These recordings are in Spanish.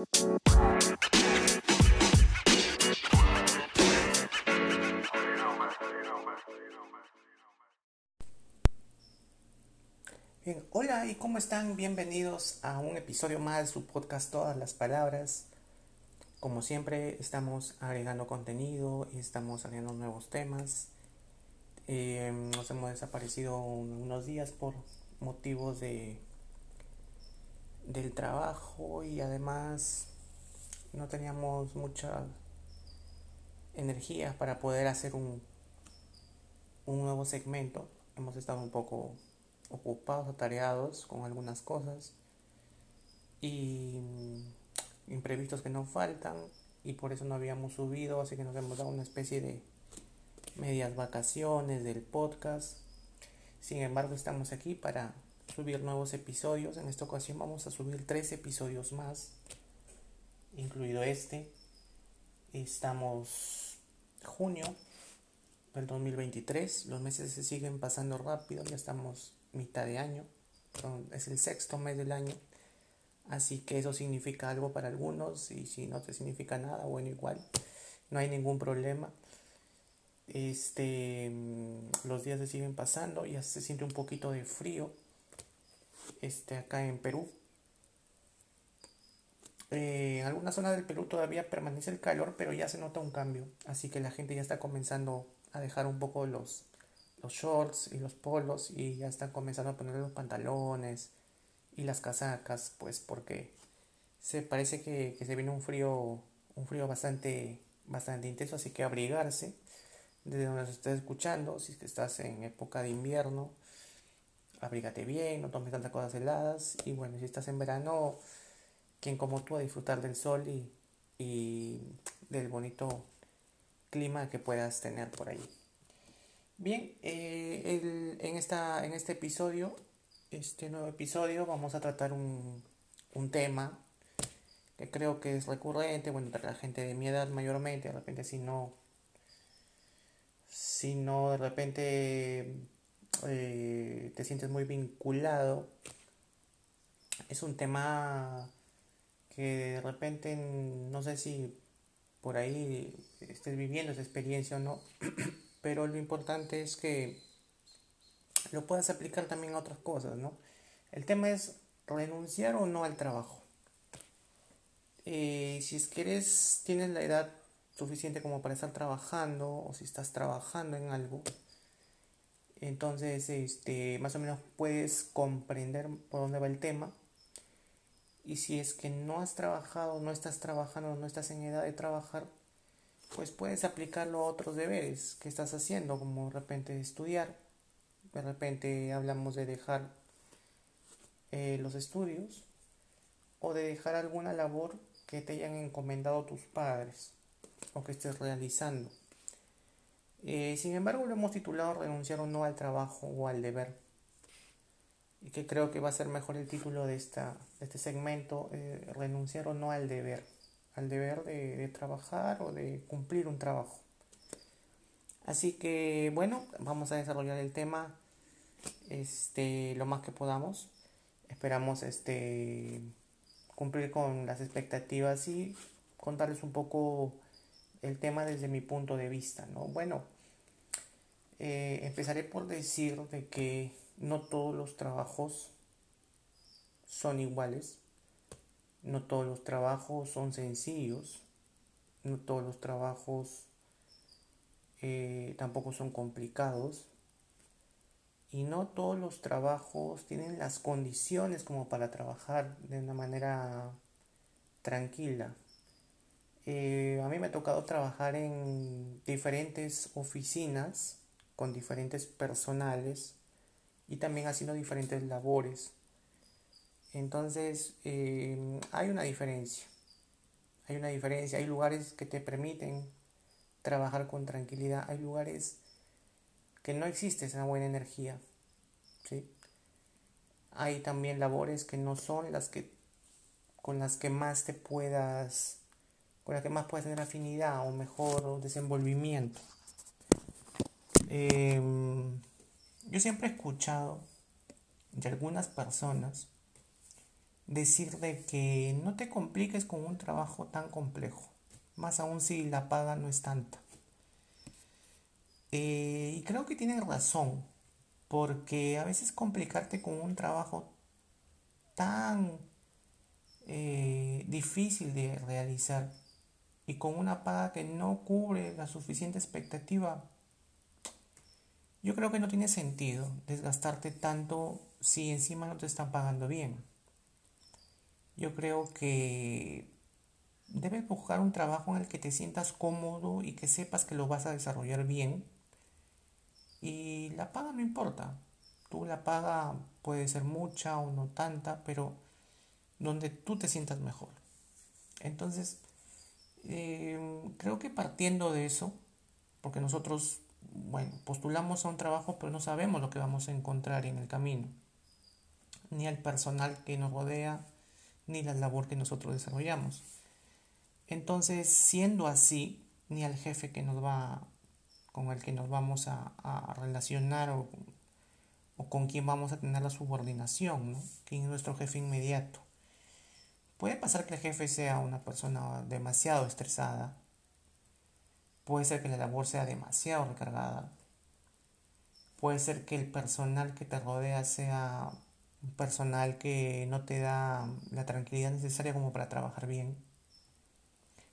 Bien, hola y cómo están? Bienvenidos a un episodio más de su podcast Todas las Palabras. Como siempre estamos agregando contenido y estamos agregando nuevos temas. Eh, nos hemos desaparecido unos días por motivos de del trabajo y además no teníamos mucha energía para poder hacer un, un nuevo segmento. Hemos estado un poco ocupados, atareados con algunas cosas y imprevistos que no faltan y por eso no habíamos subido, así que nos hemos dado una especie de medias vacaciones del podcast. Sin embargo, estamos aquí para subir nuevos episodios. En esta ocasión vamos a subir tres episodios más, incluido este. Estamos junio del 2023, los meses se siguen pasando rápido, ya estamos mitad de año, es el sexto mes del año, así que eso significa algo para algunos y si no te significa nada, bueno, igual, no hay ningún problema. Este, mm, los días se siguen pasando, ya se siente un poquito de frío, este, acá en Perú. Eh, en algunas zonas del Perú todavía permanece el calor, pero ya se nota un cambio, así que la gente ya está comenzando a dejar un poco los, los shorts y los polos y ya están comenzando a poner los pantalones y las casacas, pues porque se parece que, se viene un frío, un frío bastante, bastante intenso, así que abrigarse desde donde se estés escuchando, si es que estás en época de invierno, abrígate bien, no tomes tantas cosas heladas y bueno, si estás en verano, quien como tú a disfrutar del sol y, y del bonito clima que puedas tener por ahí. Bien, eh, en, esta, en este episodio, este nuevo episodio, vamos a tratar un, un tema que creo que es recurrente, bueno, para la gente de mi edad mayormente, de repente si no, si no de repente eh, te sientes muy vinculado, es un tema que de repente no sé si por ahí estés viviendo esa experiencia o no, pero lo importante es que lo puedas aplicar también a otras cosas, ¿no? El tema es renunciar o no al trabajo. Eh, si es que eres, tienes la edad suficiente como para estar trabajando o si estás trabajando en algo, entonces este, más o menos puedes comprender por dónde va el tema. Y si es que no has trabajado, no estás trabajando, no estás en edad de trabajar, pues puedes aplicarlo a otros deberes que estás haciendo, como de repente estudiar, de repente hablamos de dejar eh, los estudios o de dejar alguna labor que te hayan encomendado tus padres o que estés realizando. Eh, sin embargo, lo hemos titulado Renunciar o no al trabajo o al deber. Y que creo que va a ser mejor el título de, esta, de este segmento, eh, Renunciar o no al deber al deber de, trabajar o de cumplir un trabajo. Así que bueno, vamos a desarrollar el tema este, lo más que podamos. Esperamos este, cumplir con las expectativas y contarles un poco el tema desde mi punto de vista. ¿no? Bueno, eh, empezaré por decir de que no todos los trabajos son iguales. No todos los trabajos son sencillos, no todos los trabajos eh, tampoco son complicados y no todos los trabajos tienen las condiciones como para trabajar de una manera tranquila. Eh, a mí me ha tocado trabajar en diferentes oficinas con diferentes personales y también haciendo diferentes labores. Entonces, em, hay una diferencia. Hay una diferencia. Hay lugares que te permiten trabajar con tranquilidad. Hay lugares que no existe esa buena energía. ¿sí? Hay también labores que no son las que con las que más te puedas con que más puedas tener afinidad o mejor desenvolvimiento. Em, yo siempre he escuchado de algunas personas decirle que no te compliques con un trabajo tan complejo, más aún si la paga no es tanta. Eh, y creo que tiene razón, porque a veces complicarte con un trabajo tan eh, difícil de realizar y con una paga que no cubre la suficiente expectativa, yo creo que no tiene sentido desgastarte tanto si encima no te están pagando bien. Yo creo que debes buscar un trabajo en el que te sientas cómodo y que sepas que lo vas a desarrollar bien. Y la paga no importa. Tú la paga puede ser mucha o no tanta, pero donde tú te sientas mejor. Entonces, Em, creo que partiendo de eso, porque nosotros, bueno, postulamos a un trabajo, pero no sabemos lo que vamos a encontrar en el camino, ni al personal que nos rodea, ni la labor que nosotros desarrollamos. Entonces, siendo así, ni al jefe que nos va, con el que nos vamos a, relacionar o, o, con quien vamos a tener la subordinación, ¿no? que es nuestro jefe inmediato. Puede pasar que el jefe sea una persona demasiado estresada. Puede ser que la labor sea demasiado recargada. Puede ser que el personal que te rodea sea un personal que no te da la tranquilidad necesaria como para trabajar bien.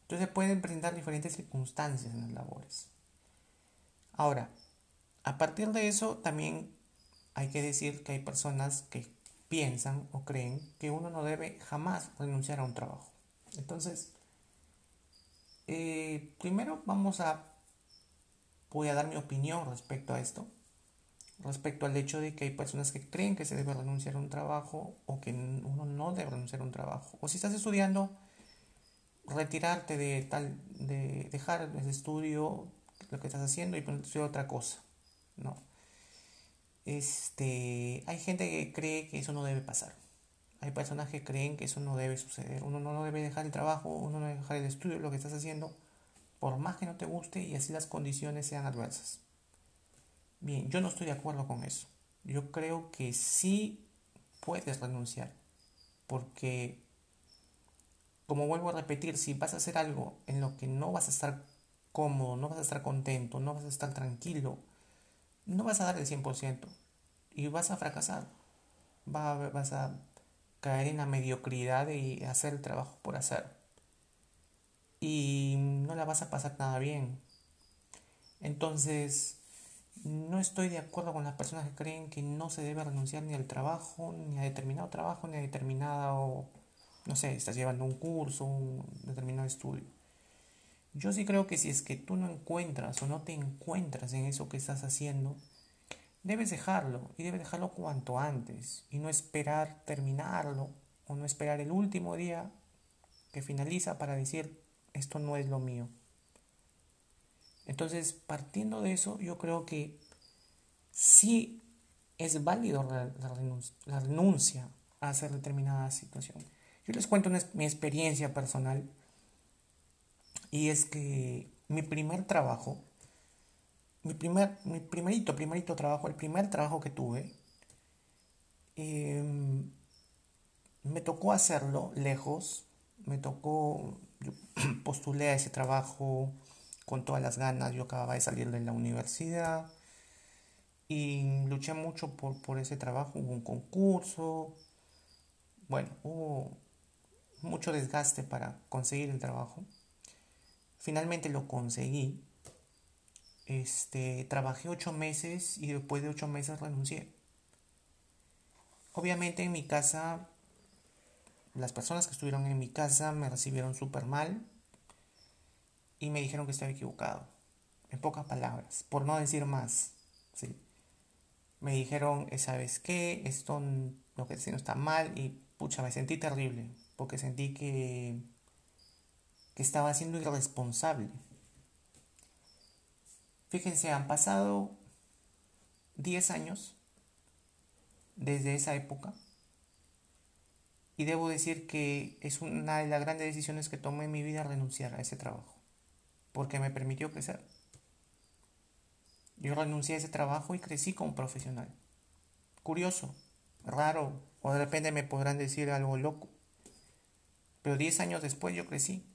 Entonces pueden presentar diferentes circunstancias en las labores. Ahora, a partir de eso también hay que decir que hay personas que piensan o creen que uno no debe jamás renunciar a un trabajo. Entonces, eh, primero vamos a, voy a dar mi opinión respecto a esto, respecto al hecho de que hay personas que creen que se debe renunciar a un trabajo o que uno no debe renunciar a un trabajo. O si estás estudiando, retirarte de tal, de dejar el estudio, lo que estás haciendo y estudiar otra cosa, ¿no? Este, hay gente que cree que eso no debe pasar. Hay personas que creen que eso no debe suceder. Uno no debe dejar el trabajo, uno no debe dejar el estudio, lo que estás haciendo, por más que no te guste y así las condiciones sean adversas. Bien, yo no estoy de acuerdo con eso. Yo creo que sí puedes renunciar, porque, como vuelvo a repetir, si vas a hacer algo en lo que no vas a estar cómodo, no vas a estar contento, no vas a estar tranquilo, no vas a dar el 100% y vas a fracasar. vas a caer en la mediocridad y hacer el trabajo por hacer. Y no la vas a pasar nada bien. Entonces, no estoy de acuerdo con las personas que creen que no se debe renunciar ni al trabajo, ni a determinado trabajo, ni a determinado, no sé, estás llevando un curso, un determinado estudio. Yo sí creo que si es que tú no encuentras o no te encuentras en eso que estás haciendo, debes dejarlo y debes dejarlo cuanto antes y no esperar terminarlo o no esperar el último día que finaliza para decir esto no es lo mío. Entonces, partiendo de eso, yo creo que sí es válido la, renuncia, a hacer determinada situación. Yo les cuento mi experiencia personal y es que mi primer trabajo, mi, primer, mi primerito, primerito trabajo, el primer trabajo que tuve, em, me tocó hacerlo lejos, me tocó, yo postulé a ese trabajo con todas las ganas, yo acababa de salir de la universidad y luché mucho por, por ese trabajo, hubo un concurso, bueno, hubo mucho desgaste para conseguir el trabajo. Finalmente lo conseguí. Este, trabajé ocho meses y después de ocho meses renuncié. Obviamente en mi casa, las personas que estuvieron en mi casa me recibieron súper mal y me dijeron que estaba equivocado. En pocas palabras, por no decir más. ¿sí? Me dijeron, eh, ¿sabes qué? Esto lo que no está mal y pucha, me sentí terrible porque sentí que que estaba siendo irresponsable. Fíjense, han pasado 10 años desde esa época y debo decir que es una de las grandes decisiones que tomé en mi vida renunciar a ese trabajo, porque me permitió crecer. Yo renuncié a ese trabajo y crecí como profesional. Curioso, raro, o de repente me podrán decir algo loco. Pero 10 años después yo crecí.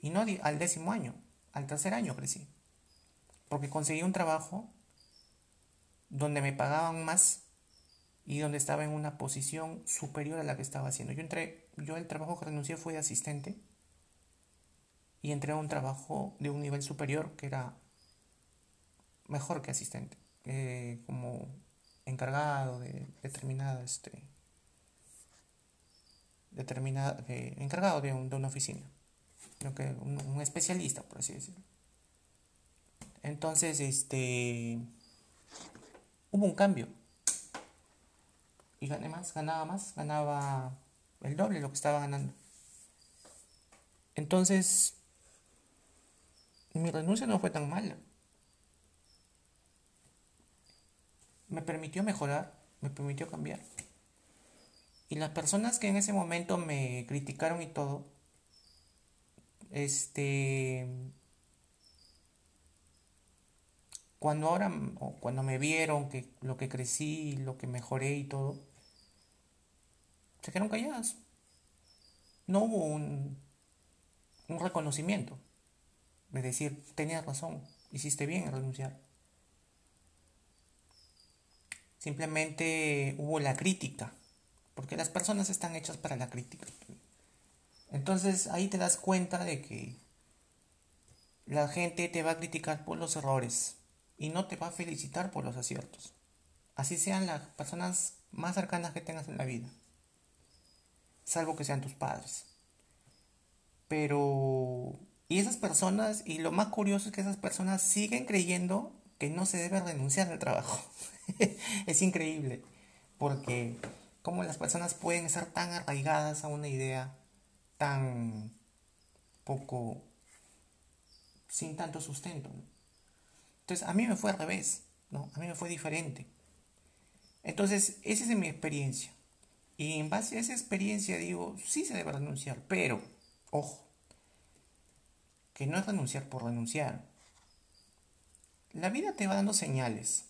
Y no al décimo año, al tercer año crecí. Porque conseguí un trabajo donde me pagaban más y donde estaba en una posición superior a la que estaba haciendo. Yo entré, yo el trabajo que renuncié fue de asistente y entré a un trabajo de un nivel superior que era mejor que asistente, eh, como encargado de determinada, este, determinada, encargado de, una oficina, que un, especialista, por así decirlo. Entonces, este, hubo un cambio y gané más, ganaba más, ganaba el doble lo que estaba ganando. Entonces, mi renuncia no fue tan mala. Me permitió mejorar, me permitió cambiar. Y las personas que en ese momento me criticaron y todo, este, cuando ahora, cuando me vieron que lo que crecí, lo que mejoré y todo, se quedaron calladas. No hubo un, un reconocimiento de decir, tenías razón, hiciste bien en renunciar. Simplemente hubo la crítica, porque las personas están hechas para la crítica. Entonces ahí te das cuenta de que la gente te va a criticar por los errores y no te va a felicitar por los aciertos. Así sean las personas más cercanas que tengas en la vida, salvo que sean tus padres. Pero y esas personas, y lo más curioso es que esas personas siguen creyendo que no se debe renunciar al trabajo. es increíble, porque cómo las personas pueden estar tan arraigadas a una idea tan poco, sin tanto sustento. Entonces, a mí me fue al revés, ¿no? A mí me fue diferente. Entonces, esa es mi experiencia. Y en base a esa experiencia digo, sí se debe renunciar, pero, ojo, que no es renunciar por renunciar. La vida te va dando señales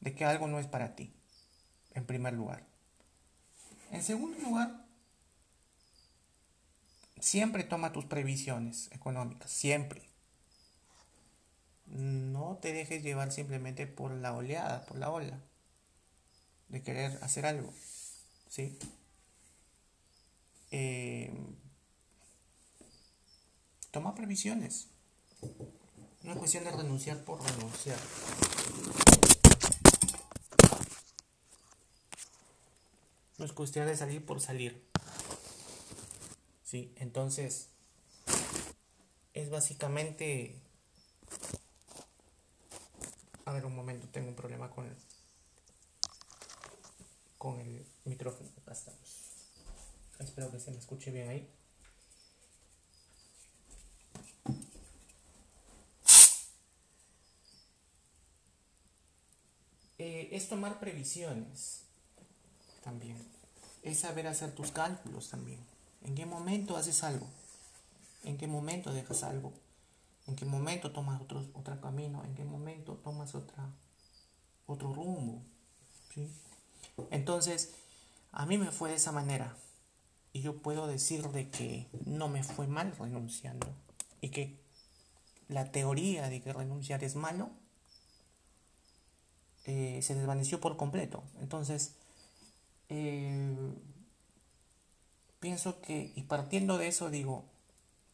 de que algo no es para ti, en primer lugar. En segundo lugar, siempre toma tus previsiones económicas, siempre. No te dejes llevar simplemente por la oleada, por la ola, de querer hacer algo, ¿sí? Eh, Toma previsiones. No es cuestión de renunciar por renunciar. No es cuestión de salir por salir. Sí, entonces es básicamente... A ver un momento, tengo un problema con el, con el micrófono. Acá estamos. Espero que se me escuche bien ahí. Eh, es tomar previsiones también. Es saber hacer tus cálculos también. ¿En qué momento haces algo? ¿En qué momento dejas algo? ¿En qué momento tomas otro, otro camino? ¿En qué momento tomas otra, otro rumbo? Entonces, a mí me fue de esa manera. Y yo puedo decir de que no me fue mal renunciando. Y que la teoría de que renunciar es malo eh, se desvaneció por completo. Entonces, eh, pienso que, y partiendo de eso digo,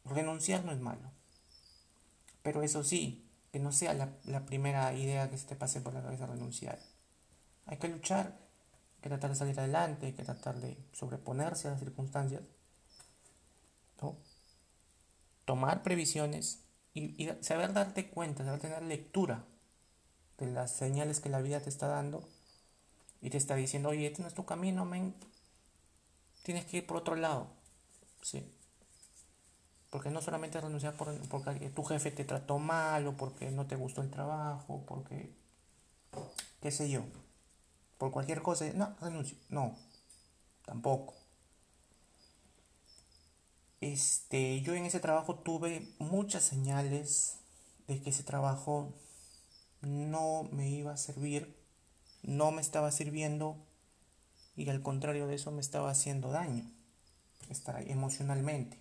renunciar no es malo. Pero eso sí, que no sea la, primera idea que se te pase por la cabeza renunciar. Hay que luchar, hay que tratar de salir adelante, hay que tratar de sobreponerse a las circunstancias. Tomar previsiones y, saber darte cuenta, saber tener lectura de las señales que la vida te está dando y te está diciendo, oye, este no es tu camino, men. Tienes que ir por otro lado. Sí. Porque no solamente renunciar por, porque tu jefe te trató mal o porque no te gustó el trabajo, porque, qué sé yo, por cualquier cosa. No, renuncio. No, tampoco. Este, yo en ese trabajo tuve muchas señales de que ese trabajo no me iba a servir, no me estaba sirviendo y al contrario de eso me estaba haciendo daño, estar emocionalmente.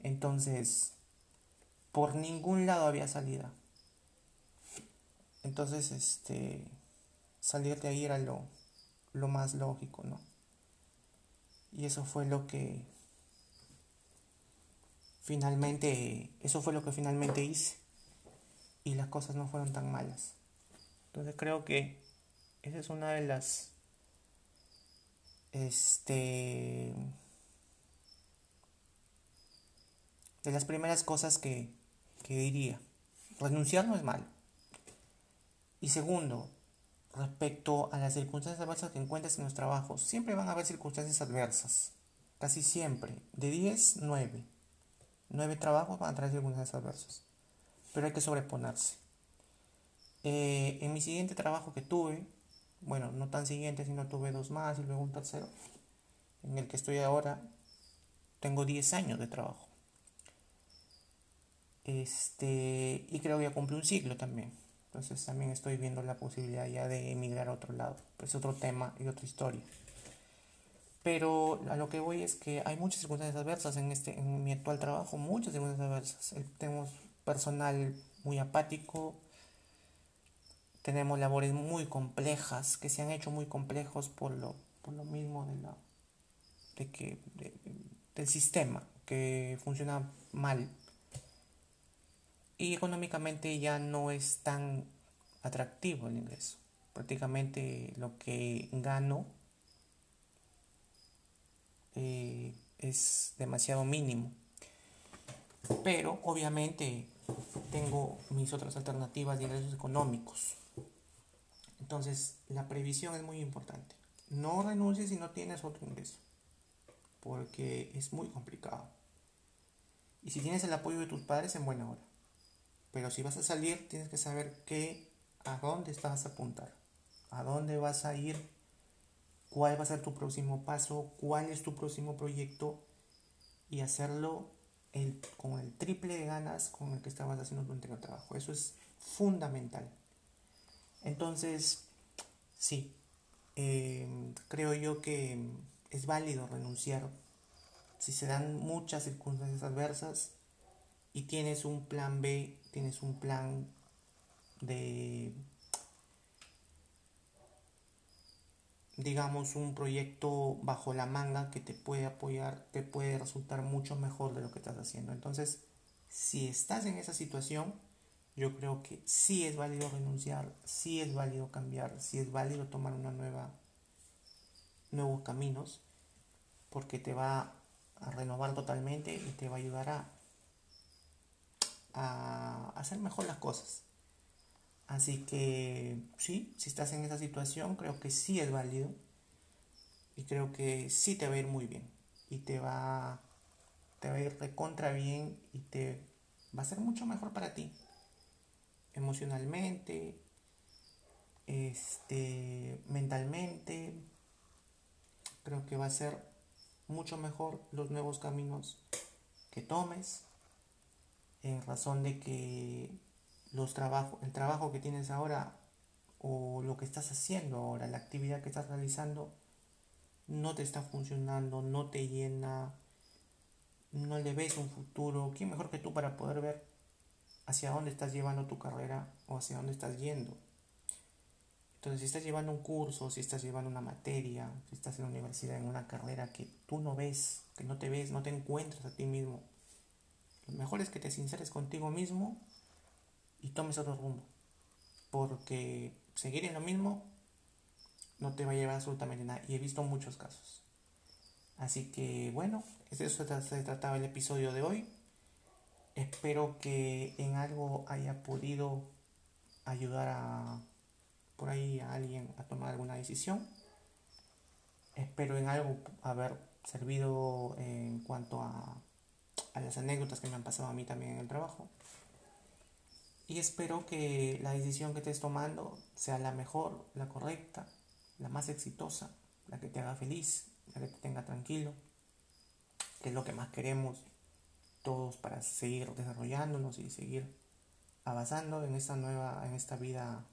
Entonces, por ningún lado había salida. Entonces, este, salir de ahí era lo, lo más lógico, ¿no? Y eso fue lo que finalmente, eso fue lo que finalmente hice. Y las cosas no fueron tan malas. Entonces creo que esa es una de las este de las primeras cosas que, que diría. Renunciar no es malo. Y segundo, respecto a las circunstancias adversas que encuentres en los trabajos, siempre van a haber circunstancias adversas. Casi siempre. De 10, 9. 9 trabajos van a traer circunstancias adversas. Pero hay que sobreponerse. Eh, en mi siguiente trabajo que tuve, bueno, no tan siguiente, sino tuve dos más y luego un tercero, en el que estoy ahora, tengo 10 años de trabajo. Este, y creo que ya cumplí un ciclo también. Entonces también estoy viendo la posibilidad ya de emigrar a otro lado. Es otro tema y otra historia. Pero a lo que voy es que hay muchas circunstancias adversas en, este, en mi actual trabajo, muchas circunstancias adversas. Tenemos personal muy apático, tenemos labores muy complejas, que se han hecho muy complejos por lo, por lo mismo de, la, de que, del sistema, que funciona mal y económicamente ya no es tan atractivo el ingreso. Prácticamente lo que gano eh, es demasiado mínimo. Pero obviamente tengo mis otras alternativas de ingresos económicos. Entonces la previsión es muy importante. No renuncies si no tienes otro ingreso. Porque es muy complicado. Y si tienes el apoyo de tus padres, en buena hora. Pero si vas a salir, tienes que saber qué, a dónde vas a apuntar, a dónde vas a ir, cuál va a ser tu próximo paso, cuál es tu próximo proyecto y hacerlo el, con el triple de ganas con el que estabas haciendo tu anterior trabajo. Eso es fundamental. Entonces, sí, em, creo yo que es válido renunciar si se dan muchas circunstancias adversas y tienes un plan B, tienes un plan de, digamos, un proyecto bajo la manga que te puede apoyar, te puede resultar mucho mejor de lo que estás haciendo. Entonces, si estás en esa situación, yo creo que sí es válido renunciar, sí es válido cambiar, sí es válido tomar una nueva, nuevos caminos, porque te va a renovar totalmente y te va a ayudar a a hacer mejor las cosas. Así que sí, si estás en esa situación, creo que sí es válido y creo que sí te va a ir muy bien y te va, te va a ir recontra bien y te va a ser mucho mejor para ti emocionalmente, este, mentalmente. Creo que va a ser mucho mejor los nuevos caminos que tomes en razón de que los trabajos, el trabajo que tienes ahora o lo que estás haciendo ahora, la actividad que estás realizando, no te está funcionando, no te llena, no le ves un futuro. ¿Quién mejor que tú para poder ver hacia dónde estás llevando tu carrera o hacia dónde estás yendo? Entonces, si estás llevando un curso, si estás llevando una materia, si estás en la universidad en una carrera que tú no ves, que no te ves, no te encuentras a ti mismo, lo mejor es que te sinceres contigo mismo y tomes otro rumbo. Porque seguir en lo mismo no te va a llevar absolutamente nada. Y he visto muchos casos. Así que bueno, de eso se trataba el episodio de hoy. Espero que en algo haya podido ayudar a por ahí a alguien a tomar alguna decisión. Espero en algo haber servido en cuanto a a las anécdotas que me han pasado a mí también en el trabajo. Y espero que la decisión que estés tomando sea la mejor, la correcta, la más exitosa, la que te haga feliz, la que te tenga tranquilo, que es lo que más queremos todos para seguir desarrollándonos y seguir avanzando en esta nueva, en esta vida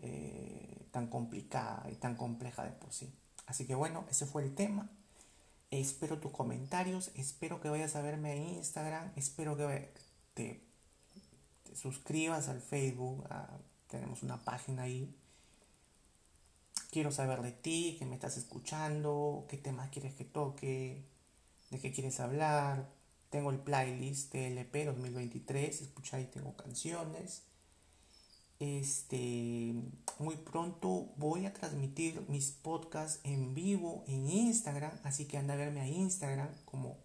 eh, tan complicada y tan compleja de por sí. Así que bueno, ese fue el tema. Espero tus comentarios, espero que vayas a verme en Instagram, espero que te, suscribas al Facebook, tenemos una página ahí. Quiero saber de ti, que me estás escuchando, qué temas quieres que toque, de qué quieres hablar. Tengo el playlist TLP 2023, escucha ahí tengo canciones. Este, muy pronto voy a transmitir mis podcasts en vivo en Instagram, así que anda a verme a Instagram como,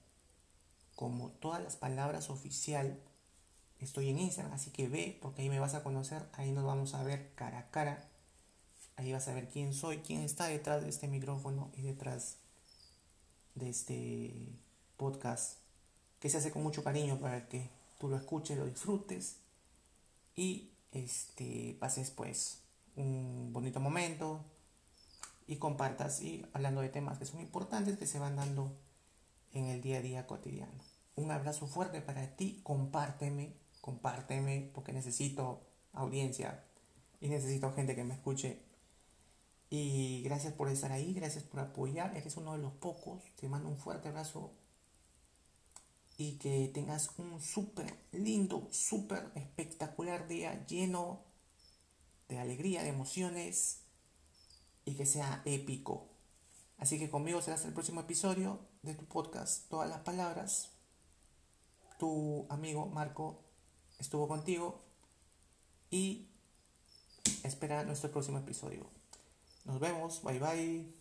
como todas las palabras oficial. Estoy en Instagram, así que ve, porque ahí me vas a conocer, ahí nos vamos a ver cara a cara. Ahí vas a ver quién soy, quién está detrás de este micrófono y detrás de este podcast que se hace con mucho cariño para que tú lo escuches, lo disfrutes y este, pases pues un bonito momento y compartas y hablando de temas que son importantes que se van dando en el día a día cotidiano. Un abrazo fuerte para ti, compárteme, compárteme porque necesito audiencia y necesito gente que me escuche. Y gracias por estar ahí, gracias por apoyar, eres uno de los pocos. Te mando un fuerte abrazo y que tengas un súper lindo, súper espectacular día lleno de alegría, de emociones y que sea épico. Así que conmigo será hasta el próximo episodio de tu podcast, Todas las Palabras. Tu amigo Marco estuvo contigo y espera nuestro próximo episodio. Nos vemos, bye bye.